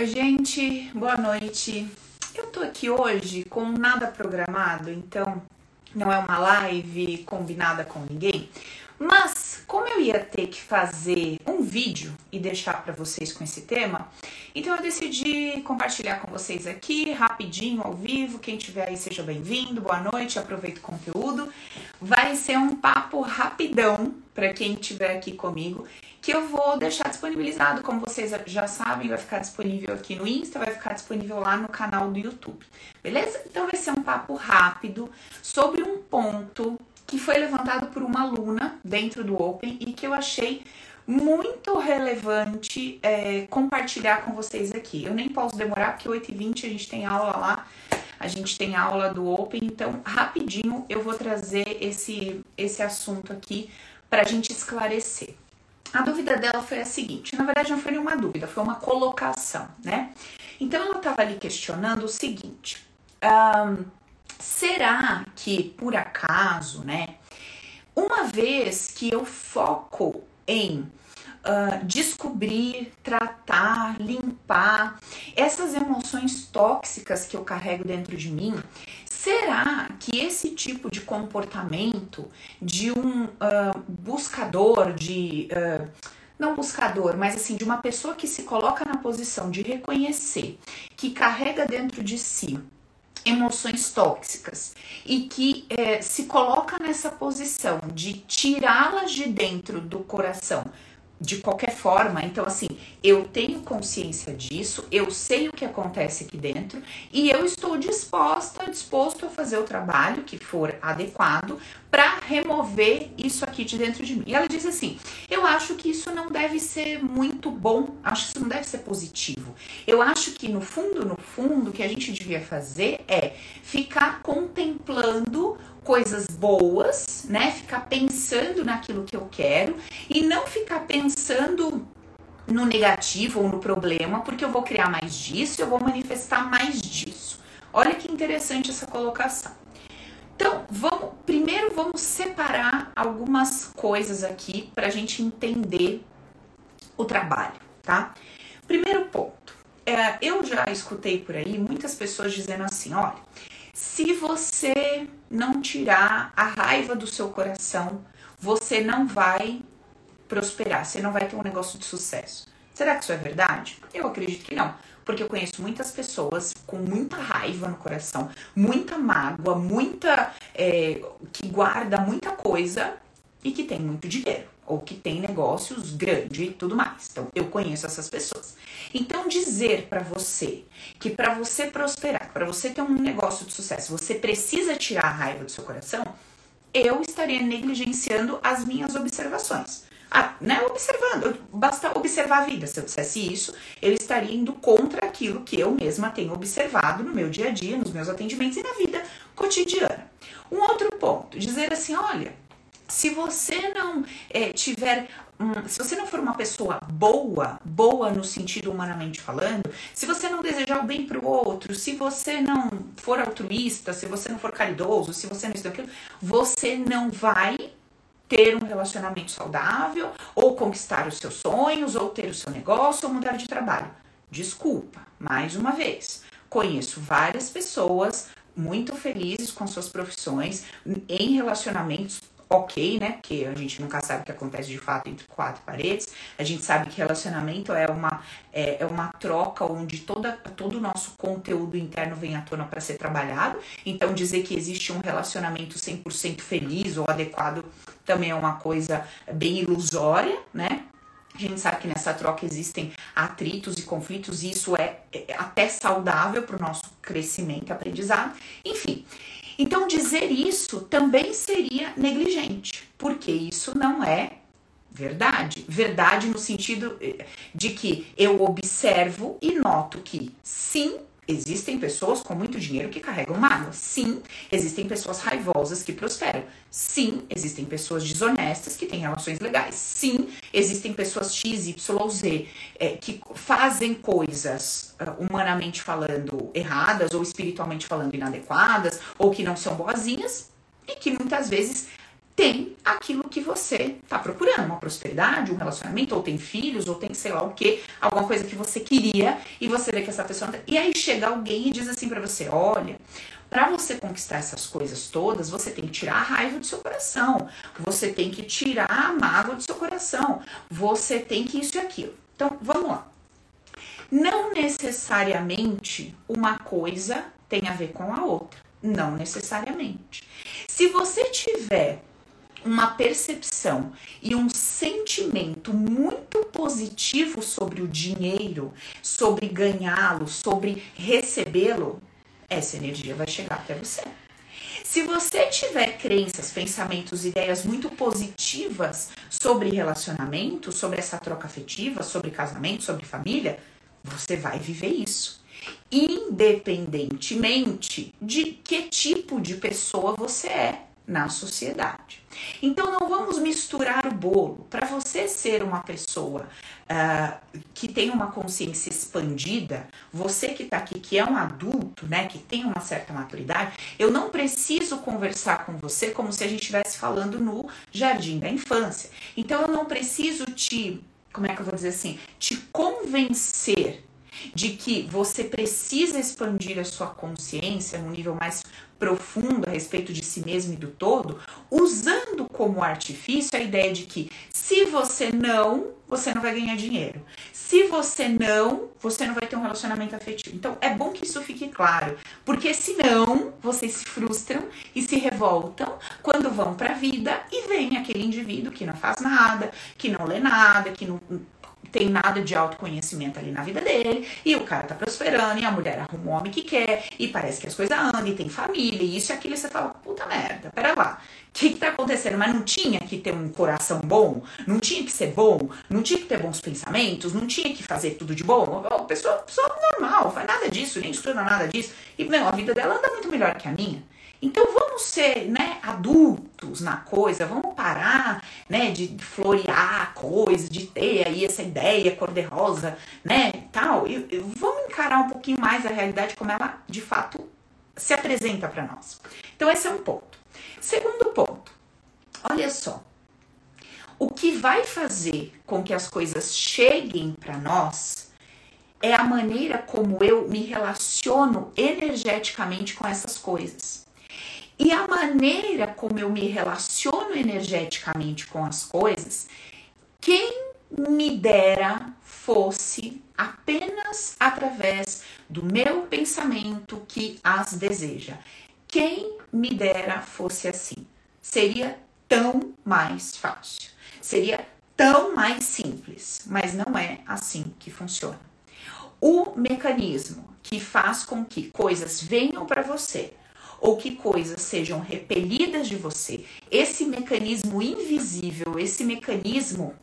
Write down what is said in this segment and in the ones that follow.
Oi, gente, boa noite. Eu tô aqui hoje com nada programado, então não é uma live combinada com ninguém, mas como eu ia ter que fazer um vídeo e deixar para vocês com esse tema, então eu decidi compartilhar com vocês aqui rapidinho ao vivo. Quem tiver aí seja bem-vindo. Boa noite, aproveita o conteúdo. Vai ser um papo rapidão para quem estiver aqui comigo que eu vou deixar disponibilizado, como vocês já sabem, vai ficar disponível aqui no Insta, vai ficar disponível lá no canal do YouTube. Beleza? Então vai ser um papo rápido sobre um ponto que foi levantado por uma aluna dentro do Open e que eu achei muito relevante é, compartilhar com vocês aqui. Eu nem posso demorar, porque 8h20 a gente tem aula lá, a gente tem aula do Open, então rapidinho eu vou trazer esse, esse assunto aqui para a gente esclarecer. A dúvida dela foi a seguinte: na verdade, não foi nenhuma dúvida, foi uma colocação, né? Então ela estava ali questionando o seguinte: um, será que por acaso, né? Uma vez que eu foco em uh, descobrir, tratar, limpar essas emoções tóxicas que eu carrego dentro de mim, será que esse tipo de comportamento de um uh, buscador, de. Uh, não buscador, mas assim, de uma pessoa que se coloca na posição de reconhecer, que carrega dentro de si emoções tóxicas e que é, se coloca nessa posição de tirá-las de dentro do coração de qualquer forma. Então, assim, eu tenho consciência disso, eu sei o que acontece aqui dentro e eu estou disposta, disposto a fazer o trabalho que for adequado para remover isso aqui de dentro de mim. E ela diz assim: eu acho que isso não deve ser muito bom, acho que isso não deve ser positivo. Eu acho que no fundo, no fundo, o que a gente devia fazer é ficar contemplando coisas boas, né? Ficar pensando naquilo que eu quero e não ficar pensando no negativo ou no problema, porque eu vou criar mais disso, eu vou manifestar mais disso. Olha que interessante essa colocação. Então, vamos primeiro vamos separar algumas coisas aqui para a gente entender o trabalho, tá? Primeiro ponto, é, eu já escutei por aí muitas pessoas dizendo assim, olha, se você não tirar a raiva do seu coração, você não vai prosperar, você não vai ter um negócio de sucesso. Será que isso é verdade? Eu acredito que não, porque eu conheço muitas pessoas com muita raiva no coração, muita mágoa, muita é, que guarda muita coisa e que tem muito dinheiro ou que tem negócios grandes e tudo mais. Então, eu conheço essas pessoas. Então, dizer para você que para você prosperar, para você ter um negócio de sucesso, você precisa tirar a raiva do seu coração, eu estaria negligenciando as minhas observações. Ah, né, observando, basta observar a vida. Se eu dissesse isso, eu estaria indo contra aquilo que eu mesma tenho observado no meu dia a dia, nos meus atendimentos e na vida cotidiana. Um outro ponto, dizer assim, olha, se você não é, tiver se você não for uma pessoa boa, boa no sentido humanamente falando, se você não desejar o bem para o outro, se você não for altruísta, se você não for caridoso, se você não isso daquilo, você não vai ter um relacionamento saudável, ou conquistar os seus sonhos, ou ter o seu negócio, ou mudar de trabalho. Desculpa, mais uma vez. Conheço várias pessoas muito felizes com suas profissões, em relacionamentos ok, né? Porque a gente nunca sabe o que acontece de fato entre quatro paredes. A gente sabe que relacionamento é uma, é, é uma troca onde toda, todo o nosso conteúdo interno vem à tona para ser trabalhado. Então, dizer que existe um relacionamento 100% feliz ou adequado também é uma coisa bem ilusória, né? A gente sabe que nessa troca existem atritos e conflitos, e isso é, é até saudável para o nosso crescimento e aprendizado. Enfim, então, dizer isso também seria negligente, porque isso não é verdade. Verdade no sentido eh, de que eu observo e noto que sim, Existem pessoas com muito dinheiro que carregam mágoa. Sim, existem pessoas raivosas que prosperam. Sim, existem pessoas desonestas que têm relações legais. Sim, existem pessoas X, Y, Z é, que fazem coisas, uh, humanamente falando, erradas ou espiritualmente falando inadequadas ou que não são boazinhas e que muitas vezes tem aquilo que você está procurando, uma prosperidade, um relacionamento, ou tem filhos, ou tem sei lá o que, alguma coisa que você queria e você vê que essa pessoa. E aí chega alguém e diz assim para você: olha, para você conquistar essas coisas todas, você tem que tirar a raiva do seu coração, você tem que tirar a mágoa do seu coração, você tem que isso e aquilo. Então, vamos lá. Não necessariamente uma coisa tem a ver com a outra. Não necessariamente. Se você tiver uma percepção e um sentimento muito positivo sobre o dinheiro, sobre ganhá-lo, sobre recebê-lo, essa energia vai chegar até você. Se você tiver crenças, pensamentos, ideias muito positivas sobre relacionamento, sobre essa troca afetiva, sobre casamento, sobre família, você vai viver isso. Independentemente de que tipo de pessoa você é na sociedade. Então não vamos misturar o bolo. Para você ser uma pessoa uh, que tem uma consciência expandida, você que está aqui, que é um adulto, né, que tem uma certa maturidade, eu não preciso conversar com você como se a gente estivesse falando no jardim da infância. Então eu não preciso te, como é que eu vou dizer assim, te convencer de que você precisa expandir a sua consciência num nível mais profundo a respeito de si mesmo e do todo, usando como artifício a ideia de que se você não, você não vai ganhar dinheiro. Se você não, você não vai ter um relacionamento afetivo. Então é bom que isso fique claro, porque senão vocês se frustram e se revoltam quando vão para a vida e vem aquele indivíduo que não faz nada, que não lê nada, que não tem nada de autoconhecimento ali na vida dele, e o cara tá prosperando, e a mulher arruma um homem que quer, e parece que as coisas andam, e tem família, e isso e aquilo, e você fala, puta merda, pera lá, o que, que tá acontecendo? Mas não tinha que ter um coração bom, não tinha que ser bom, não tinha que ter bons pensamentos, não tinha que fazer tudo de bom. A pessoa, pessoa normal, faz nada disso, nem estuda nada disso, e meu, a vida dela anda muito melhor que a minha. Então vamos ser, né, adultos na coisa, vamos parar, né, de florear a coisa, de ter aí essa ideia cor-de-rosa, né, tal. E, e vamos encarar um pouquinho mais a realidade como ela de fato se apresenta para nós. Então esse é um ponto. Segundo ponto, olha só. O que vai fazer com que as coisas cheguem para nós é a maneira como eu me relaciono energeticamente com essas coisas. E a maneira como eu me relaciono energeticamente com as coisas, quem me dera fosse apenas através do meu pensamento que as deseja. Quem me dera fosse assim. Seria tão mais fácil. Seria tão mais simples, mas não é assim que funciona. O mecanismo que faz com que coisas venham para você ou que coisas sejam repelidas de você, esse mecanismo invisível, esse mecanismo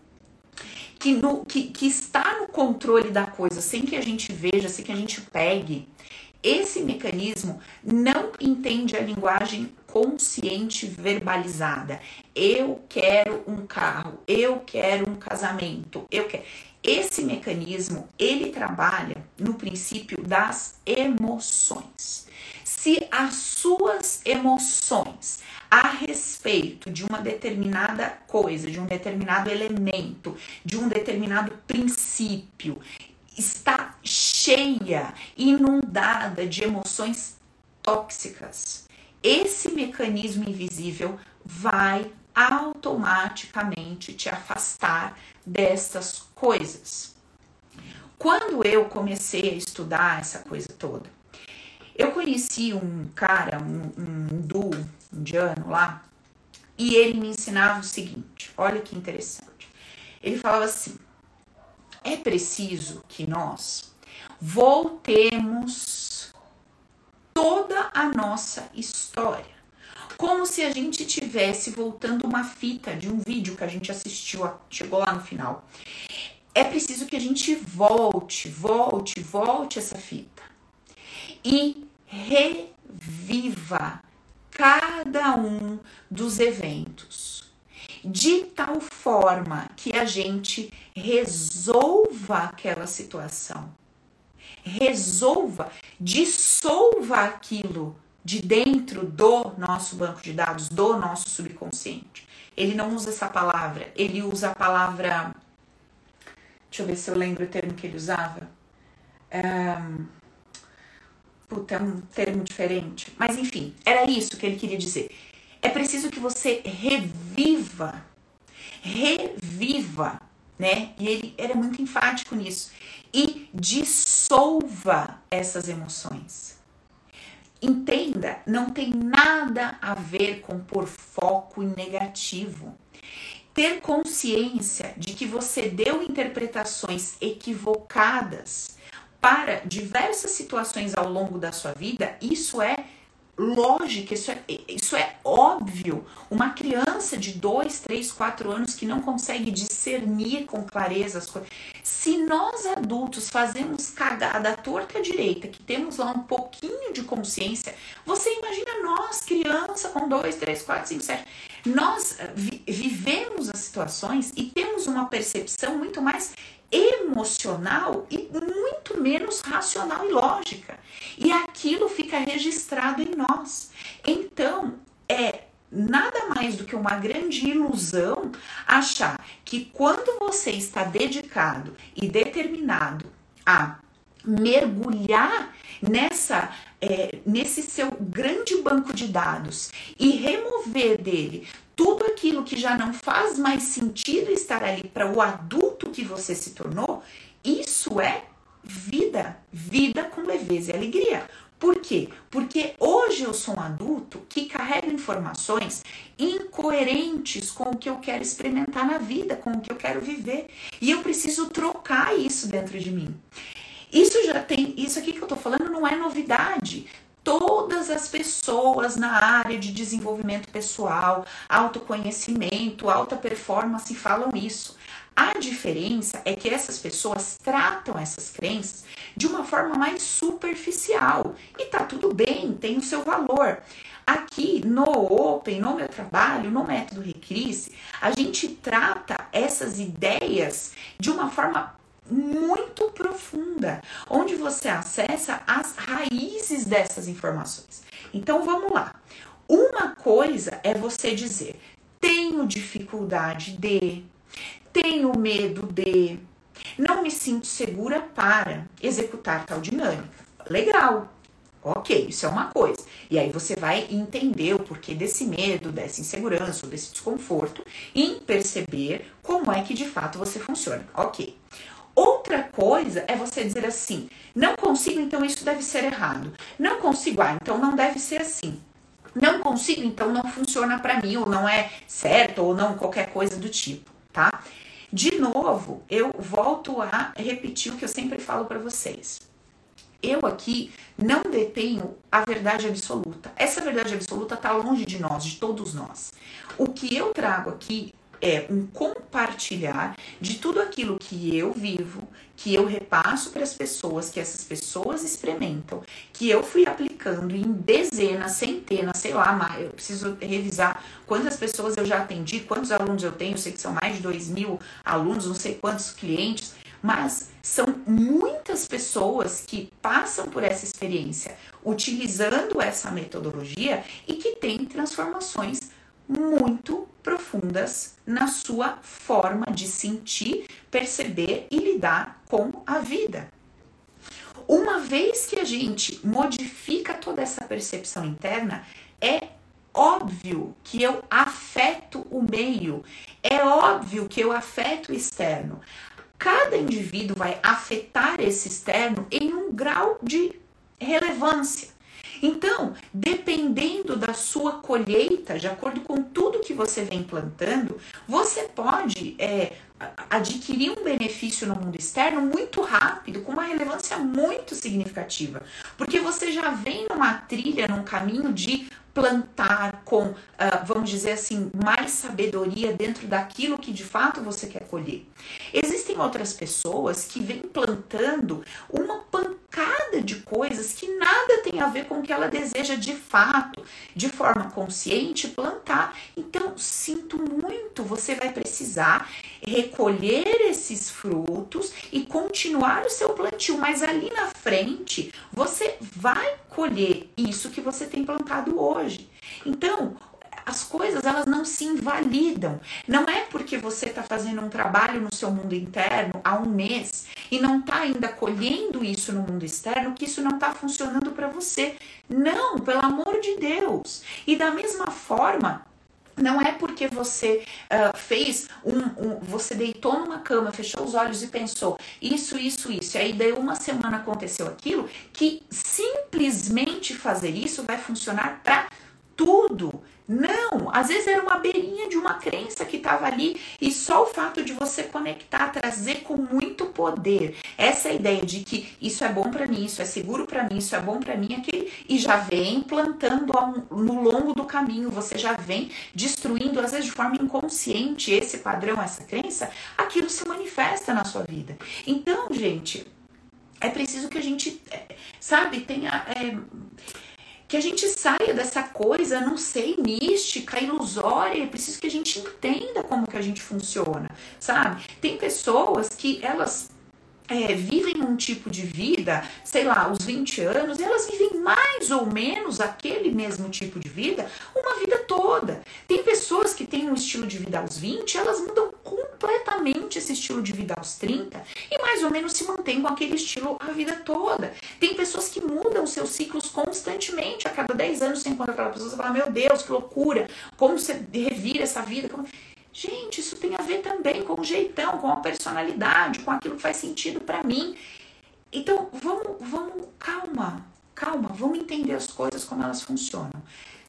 que, no, que, que está no controle da coisa, sem que a gente veja, sem que a gente pegue, esse mecanismo não entende a linguagem consciente verbalizada. Eu quero um carro, eu quero um casamento, eu quero. Esse mecanismo, ele trabalha no princípio das emoções se as suas emoções a respeito de uma determinada coisa, de um determinado elemento, de um determinado princípio, está cheia, inundada de emoções tóxicas, esse mecanismo invisível vai automaticamente te afastar dessas coisas. Quando eu comecei a estudar essa coisa toda, eu conheci um cara, um, um hindu indiano lá, e ele me ensinava o seguinte: olha que interessante. Ele falava assim: é preciso que nós voltemos toda a nossa história. Como se a gente tivesse voltando uma fita de um vídeo que a gente assistiu, chegou lá no final. É preciso que a gente volte, volte, volte essa fita. E reviva cada um dos eventos de tal forma que a gente resolva aquela situação, resolva, dissolva aquilo de dentro do nosso banco de dados, do nosso subconsciente. ele não usa essa palavra, ele usa a palavra. Deixa eu ver se eu lembro o termo que ele usava. Um, puta, é um termo diferente. Mas enfim, era isso que ele queria dizer. É preciso que você reviva, reviva, né? E ele era muito enfático nisso. E dissolva essas emoções. Entenda, não tem nada a ver com pôr foco em negativo. Ter consciência de que você deu interpretações equivocadas para diversas situações ao longo da sua vida, isso é lógica, isso é, isso é óbvio. Uma criança de 2, 3, 4 anos que não consegue discernir com clareza as coisas. Se nós adultos fazemos cagada à torta direita, que temos lá um pouquinho de consciência, você imagina nós, criança com 2, 3, 4, 5, 7. Nós vi vivemos as situações e temos uma percepção muito mais emocional e muito menos racional e lógica. E aquilo fica registrado em nós. Então, é nada mais do que uma grande ilusão achar que quando você está dedicado e determinado a mergulhar nessa é, nesse seu grande banco de dados e remover dele tudo aquilo que já não faz mais sentido estar ali para o adulto que você se tornou, isso é vida, vida com leveza e alegria. Por quê? Porque hoje eu sou um adulto que carrega informações incoerentes com o que eu quero experimentar na vida, com o que eu quero viver. E eu preciso trocar isso dentro de mim. Isso já tem, isso aqui que eu tô falando não é novidade. Todas as pessoas na área de desenvolvimento pessoal, autoconhecimento, alta performance falam isso. A diferença é que essas pessoas tratam essas crenças de uma forma mais superficial e tá tudo bem, tem o seu valor. Aqui no Open, no meu trabalho, no método Recrise, a gente trata essas ideias de uma forma muito profunda, onde você acessa as raízes dessas informações. Então vamos lá. Uma coisa é você dizer: tenho dificuldade de, tenho medo de, não me sinto segura para executar tal dinâmica. Legal. Ok, isso é uma coisa. E aí você vai entender o porquê desse medo, dessa insegurança, ou desse desconforto, e perceber como é que de fato você funciona. Ok. Outra coisa é você dizer assim: não consigo, então isso deve ser errado. Não consigo, ah, então não deve ser assim. Não consigo, então não funciona para mim, ou não é certo, ou não qualquer coisa do tipo, tá? De novo, eu volto a repetir o que eu sempre falo para vocês. Eu aqui não detenho a verdade absoluta. Essa verdade absoluta está longe de nós, de todos nós. O que eu trago aqui é um compartilhar de tudo aquilo que eu vivo, que eu repasso para as pessoas, que essas pessoas experimentam, que eu fui aplicando em dezenas, centenas, sei lá, eu preciso revisar quantas pessoas eu já atendi, quantos alunos eu tenho, eu sei que são mais de dois mil alunos, não sei quantos clientes, mas são muitas pessoas que passam por essa experiência utilizando essa metodologia e que têm transformações muito profundas na sua forma de sentir, perceber e lidar com a vida. Uma vez que a gente modifica toda essa percepção interna, é óbvio que eu afeto o meio, é óbvio que eu afeto o externo. Cada indivíduo vai afetar esse externo em um grau de relevância. Então, dependendo da sua colheita, de acordo com tudo que você vem plantando, você pode é, adquirir um benefício no mundo externo muito rápido, com uma relevância muito significativa, porque você já vem numa trilha, num caminho de plantar com, uh, vamos dizer assim, mais sabedoria dentro daquilo que de fato você quer colher. Existem outras pessoas que vêm plantando uma pancada de coisas que nada tem a ver com o que ela deseja de fato, de forma consciente, plantar. Então, sinto muito, você vai precisar recolher esses frutos e continuar o seu plantio, mas ali na frente você vai colher isso que você tem plantado hoje. Então, as coisas elas não se invalidam. Não é porque você está fazendo um trabalho no seu mundo interno há um mês e não está ainda colhendo isso no mundo externo que isso não está funcionando para você. Não, pelo amor de Deus. E da mesma forma, não é porque você uh, fez um, um, Você deitou numa cama, fechou os olhos e pensou isso, isso, isso. E aí deu uma semana aconteceu aquilo, que simplesmente fazer isso vai funcionar para tudo. Não, às vezes era uma beirinha de uma crença que estava ali e só o fato de você conectar, trazer com muito poder essa ideia de que isso é bom para mim, isso é seguro para mim, isso é bom para mim, aquele e já vem plantando no longo do caminho, você já vem destruindo às vezes de forma inconsciente esse padrão, essa crença, aquilo se manifesta na sua vida. Então, gente, é preciso que a gente, é, sabe, tenha é, que a gente saia dessa coisa, não sei, mística, ilusória, é preciso que a gente entenda como que a gente funciona, sabe? Tem pessoas que elas é, vivem um tipo de vida, sei lá, os 20 anos, elas vivem mais ou menos aquele mesmo tipo de vida uma vida toda. Tem pessoas que têm um estilo de vida aos 20, elas mudam completamente esse estilo de vida aos 30 e mais ou menos se mantêm com aquele estilo a vida toda. Tem pessoas que mudam seus ciclos constantemente, a cada 10 anos você encontra aquela pessoa e fala: Meu Deus, que loucura! Como você revira essa vida? Como... Gente, isso tem a ver também com o jeitão, com a personalidade, com aquilo que faz sentido para mim. Então, vamos, vamos, calma, calma, vamos entender as coisas como elas funcionam.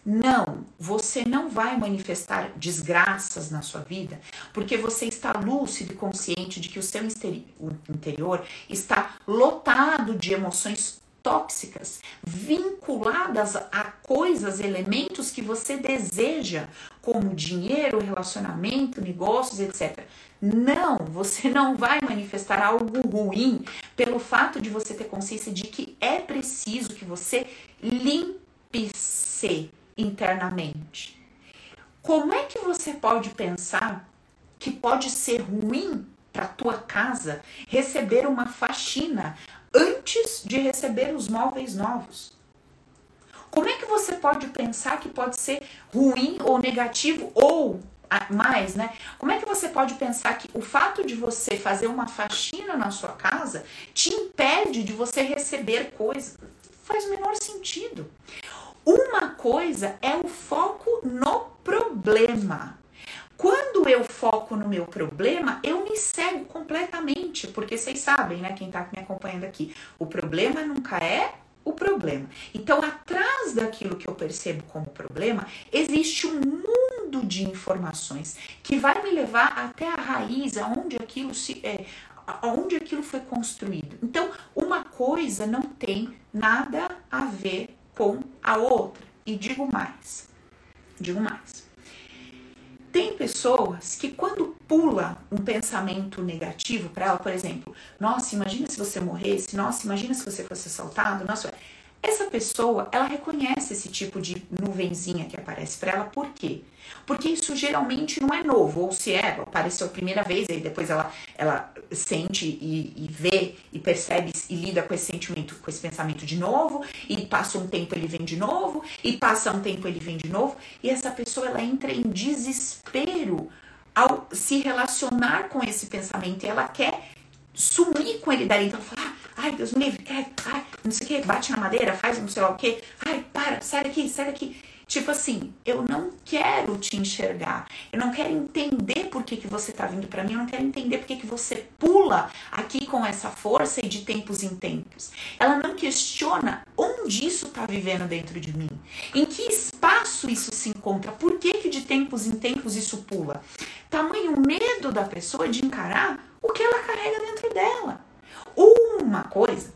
Não, você não vai manifestar desgraças na sua vida porque você está lúcido e consciente de que o seu interior está lotado de emoções tóxicas, vinculadas a coisas, elementos que você deseja, como dinheiro, relacionamento, negócios, etc. Não, você não vai manifestar algo ruim pelo fato de você ter consciência de que é preciso que você limpe-se internamente. Como é que você pode pensar que pode ser ruim para tua casa receber uma faxina antes de receber os móveis novos? Como é que você pode pensar que pode ser ruim ou negativo ou mais, né? Como é que você pode pensar que o fato de você fazer uma faxina na sua casa te impede de você receber coisas? Faz o menor sentido. Uma coisa é o foco no problema. Quando eu foco no meu problema, eu me cego completamente, porque vocês sabem, né, quem tá me acompanhando aqui, o problema nunca é o problema. Então, atrás daquilo que eu percebo como problema, existe um mundo de informações que vai me levar até a raiz, aonde aquilo se é, aonde aquilo foi construído. Então, uma coisa não tem nada a ver com a outra. E digo mais, digo mais. Tem pessoas que quando pula um pensamento negativo para ela, por exemplo, nossa, imagina se você morresse, nossa, imagina se você fosse assaltado, nossa, essa pessoa, ela reconhece esse tipo de nuvenzinha que aparece para ela, por quê? Porque isso geralmente não é novo, ou se é, apareceu a primeira vez, aí depois ela, ela sente e, e vê e percebe e lida com esse sentimento, com esse pensamento de novo, e passa um tempo ele vem de novo, e passa um tempo ele vem de novo, e essa pessoa ela entra em desespero ao se relacionar com esse pensamento, e ela quer sumir com ele dali, então fala, ah, ai, Deus me livre, ai, ai, não sei o que, bate na madeira, faz não sei lá o que, ai, para, sai daqui, sai daqui. Tipo assim, eu não quero te enxergar, eu não quero entender por que, que você tá vindo para mim, eu não quero entender por que, que você pula aqui com essa força e de tempos em tempos. Ela não questiona onde isso tá vivendo dentro de mim, em que espaço isso se encontra, por que, que de tempos em tempos isso pula. Tamanho medo da pessoa de encarar o que ela carrega dentro dela. Uma coisa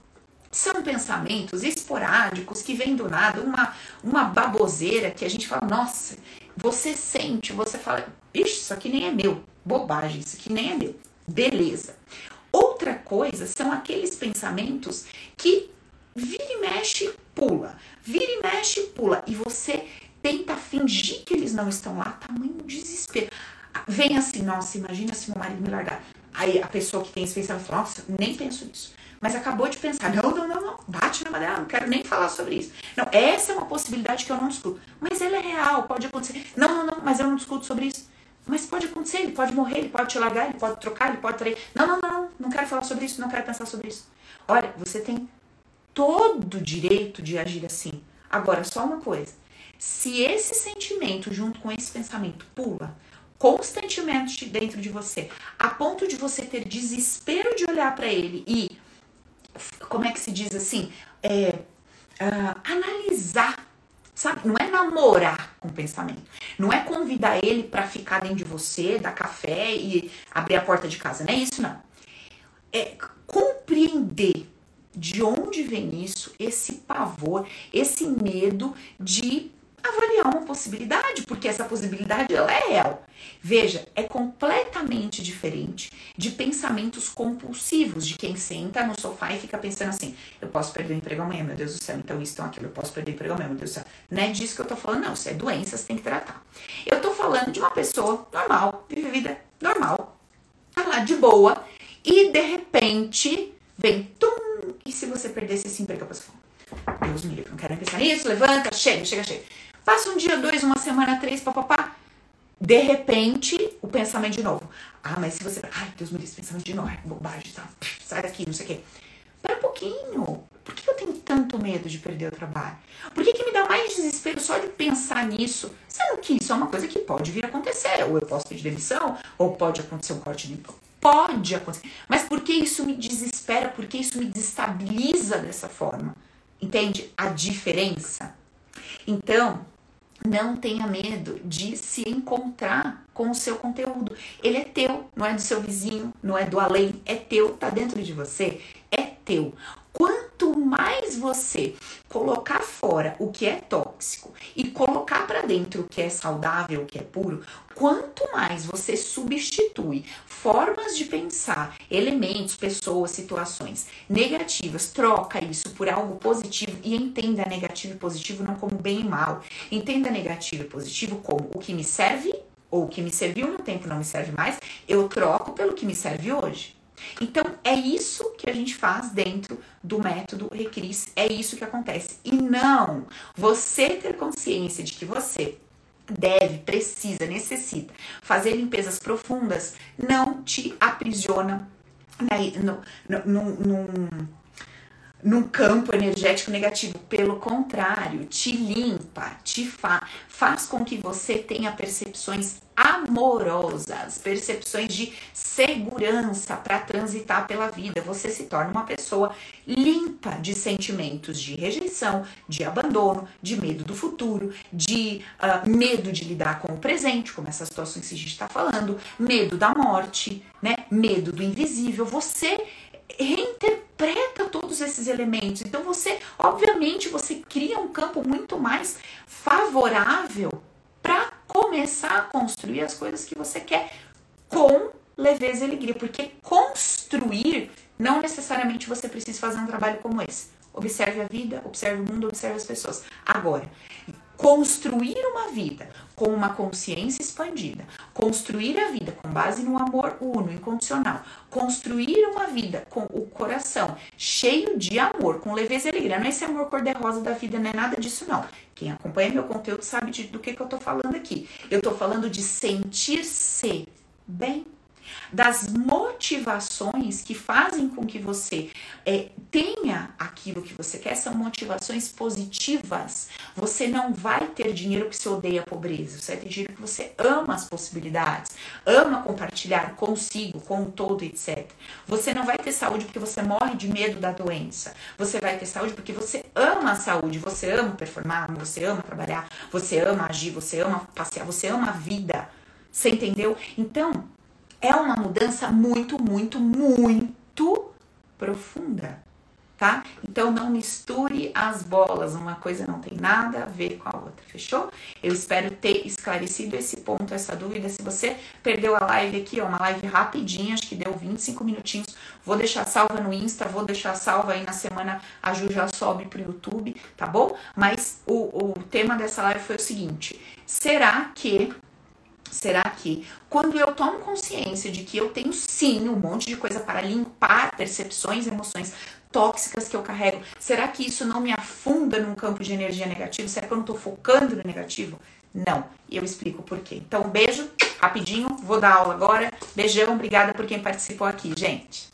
são pensamentos esporádicos que vêm do nada, uma, uma baboseira que a gente fala, nossa, você sente, você fala, ixi, isso aqui nem é meu, bobagem, isso aqui nem é meu. Beleza. Outra coisa são aqueles pensamentos que vira e mexe, pula, vira e mexe, pula, e você tenta fingir que eles não estão lá, tamanho desespero. Vem assim, nossa, imagina se meu marido me largar. Aí a pessoa que tem esse pensamento fala, nossa, nem penso nisso. mas acabou de pensar, não, não, não, não, bate na madeira, não quero nem falar sobre isso. Não, essa é uma possibilidade que eu não discuto. Mas ela é real, pode acontecer. Não, não, não, mas eu não discuto sobre isso. Mas pode acontecer, ele pode morrer, ele pode te largar, ele pode trocar, ele pode trair. Não, não, não, não quero falar sobre isso, não quero pensar sobre isso. Olha, você tem todo o direito de agir assim. Agora, só uma coisa. Se esse sentimento, junto com esse pensamento, pula constantemente dentro de você, a ponto de você ter desespero de olhar para ele e, como é que se diz assim, é, uh, analisar Sabe? Não é namorar com o pensamento. Não é convidar ele para ficar dentro de você, dar café e abrir a porta de casa. Não é isso, não. É compreender de onde vem isso, esse pavor, esse medo de avaliar uma possibilidade, porque essa possibilidade ela é real. Veja, é completamente diferente de pensamentos compulsivos, de quem senta no sofá e fica pensando assim: eu posso perder o emprego amanhã, meu Deus do céu, então isso, então aquilo, eu posso perder o emprego amanhã, meu Deus do céu. Não é disso que eu tô falando, não. Isso é doença, você tem que tratar. Eu tô falando de uma pessoa normal, vive vida normal, tá lá de boa, e de repente vem tum, e se você perdesse esse emprego, a pessoa fala, Deus me livre, não quero nem pensar nisso, levanta, chega, chega, chega. Passa um dia, dois, uma semana, três, papapá. De repente, o pensamento de novo. Ah, mas se você. Ai, Deus me livre, pensamento de novo. Bobagem, tá? Sai daqui, não sei o quê. Espera um pouquinho. Por que eu tenho tanto medo de perder o trabalho? Por que, que me dá mais desespero só de pensar nisso? Sendo que isso é uma coisa que pode vir a acontecer. Ou eu posso pedir demissão, ou pode acontecer um corte de Pode acontecer. Mas por que isso me desespera? Por que isso me desestabiliza dessa forma? Entende a diferença? Então, não tenha medo de se encontrar com o seu conteúdo. Ele é teu, não é do seu vizinho, não é do além, é teu, tá dentro de você, é teu. Quanto mais você colocar fora o que é tóxico e colocar para dentro o que é saudável, o que é puro, quanto mais você substitui formas de pensar, elementos, pessoas, situações negativas, troca isso por algo positivo e entenda negativo e positivo não como bem e mal. Entenda negativo e positivo como o que me serve ou o que me serviu no tempo não me serve mais, eu troco pelo que me serve hoje. Então, é isso que a gente faz dentro do método Recris, é isso que acontece. E não você ter consciência de que você deve, precisa, necessita fazer limpezas profundas, não te aprisiona né, no, no, num campo energético negativo. Pelo contrário, te limpa, te fa faz com que você tenha percepções amorosas, percepções de segurança para transitar pela vida. Você se torna uma pessoa limpa de sentimentos de rejeição, de abandono, de medo do futuro, de uh, medo de lidar com o presente, como essas situações que a gente está falando, medo da morte, né? Medo do invisível. Você reinterpreta todos esses elementos. Então você, obviamente, você cria um campo muito mais favorável para começar a construir as coisas que você quer com leveza e alegria, porque construir não necessariamente você precisa fazer um trabalho como esse. Observe a vida, observe o mundo, observe as pessoas. Agora, construir uma vida com uma consciência expandida, construir a vida com base no amor uno, incondicional, construir uma vida com o coração cheio de amor, com leveza e alegria. Não é esse amor cor-de-rosa da vida, não é nada disso, não. Quem acompanha meu conteúdo sabe de, do que, que eu tô falando aqui. Eu tô falando de sentir-se bem das motivações que fazem com que você é, tenha aquilo que você quer, são motivações positivas. Você não vai ter dinheiro porque você odeia a pobreza, você vai ter dinheiro porque você ama as possibilidades, ama compartilhar consigo, com o todo, etc. Você não vai ter saúde porque você morre de medo da doença. Você vai ter saúde porque você ama a saúde, você ama performar, você ama trabalhar, você ama agir, você ama passear, você ama a vida. Você entendeu? Então, é uma mudança muito, muito, muito profunda, tá? Então não misture as bolas, uma coisa não tem nada a ver com a outra, fechou? Eu espero ter esclarecido esse ponto, essa dúvida. Se você perdeu a live aqui, ó, uma live rapidinha, acho que deu 25 minutinhos. Vou deixar salva no Insta, vou deixar salva aí na semana, a Ju já sobe pro YouTube, tá bom? Mas o, o tema dessa live foi o seguinte: será que Será que quando eu tomo consciência de que eu tenho sim um monte de coisa para limpar percepções, emoções tóxicas que eu carrego, será que isso não me afunda num campo de energia negativo? Será que eu não estou focando no negativo? Não. E eu explico por quê. Então, beijo, rapidinho, vou dar aula agora. Beijão, obrigada por quem participou aqui, gente.